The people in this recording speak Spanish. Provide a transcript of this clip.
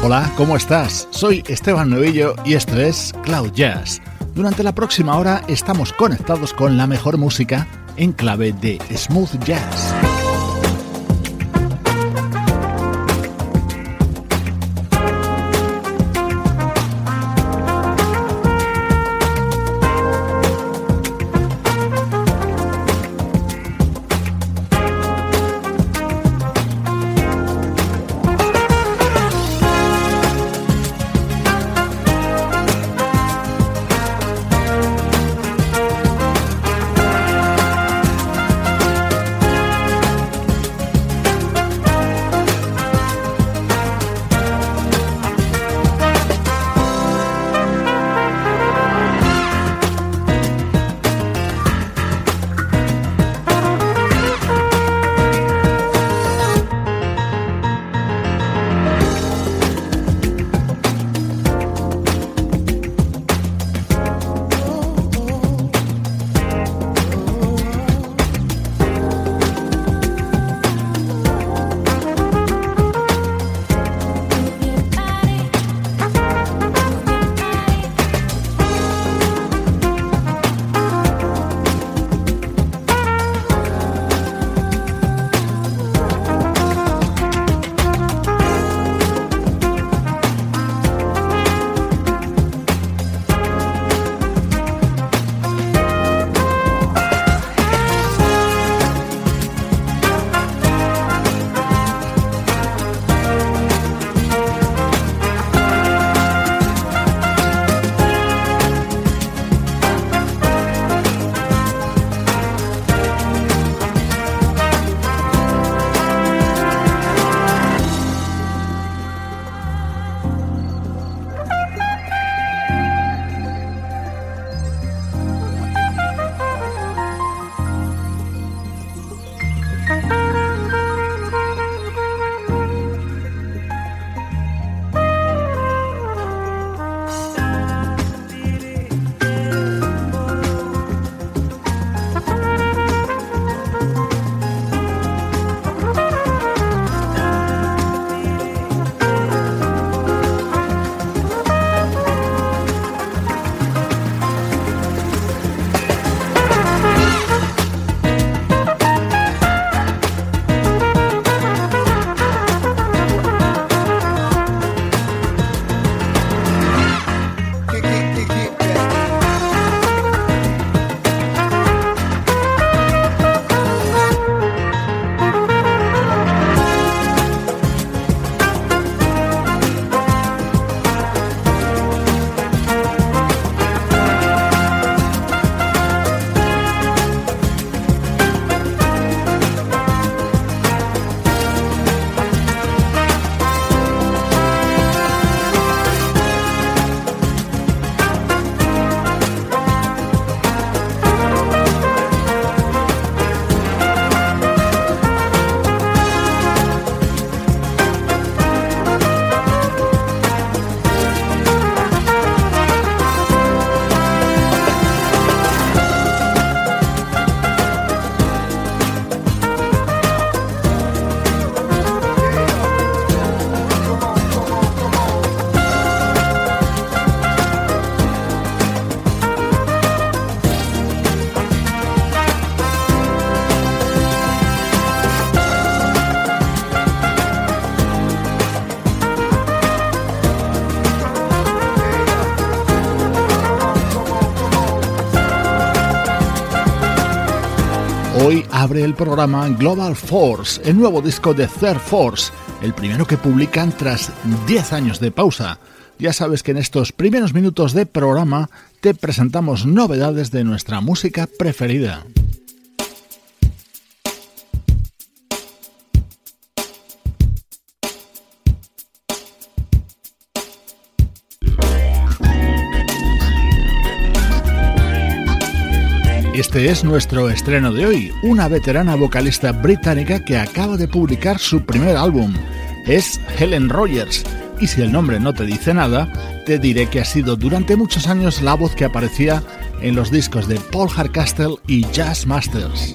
Hola, ¿cómo estás? Soy Esteban Novillo y esto es Cloud Jazz. Durante la próxima hora estamos conectados con la mejor música en clave de smooth jazz. Abre el programa Global Force, el nuevo disco de Third Force, el primero que publican tras 10 años de pausa. Ya sabes que en estos primeros minutos de programa te presentamos novedades de nuestra música preferida. Este es nuestro estreno de hoy, una veterana vocalista británica que acaba de publicar su primer álbum. Es Helen Rogers, y si el nombre no te dice nada, te diré que ha sido durante muchos años la voz que aparecía en los discos de Paul Hardcastle y Jazz Masters.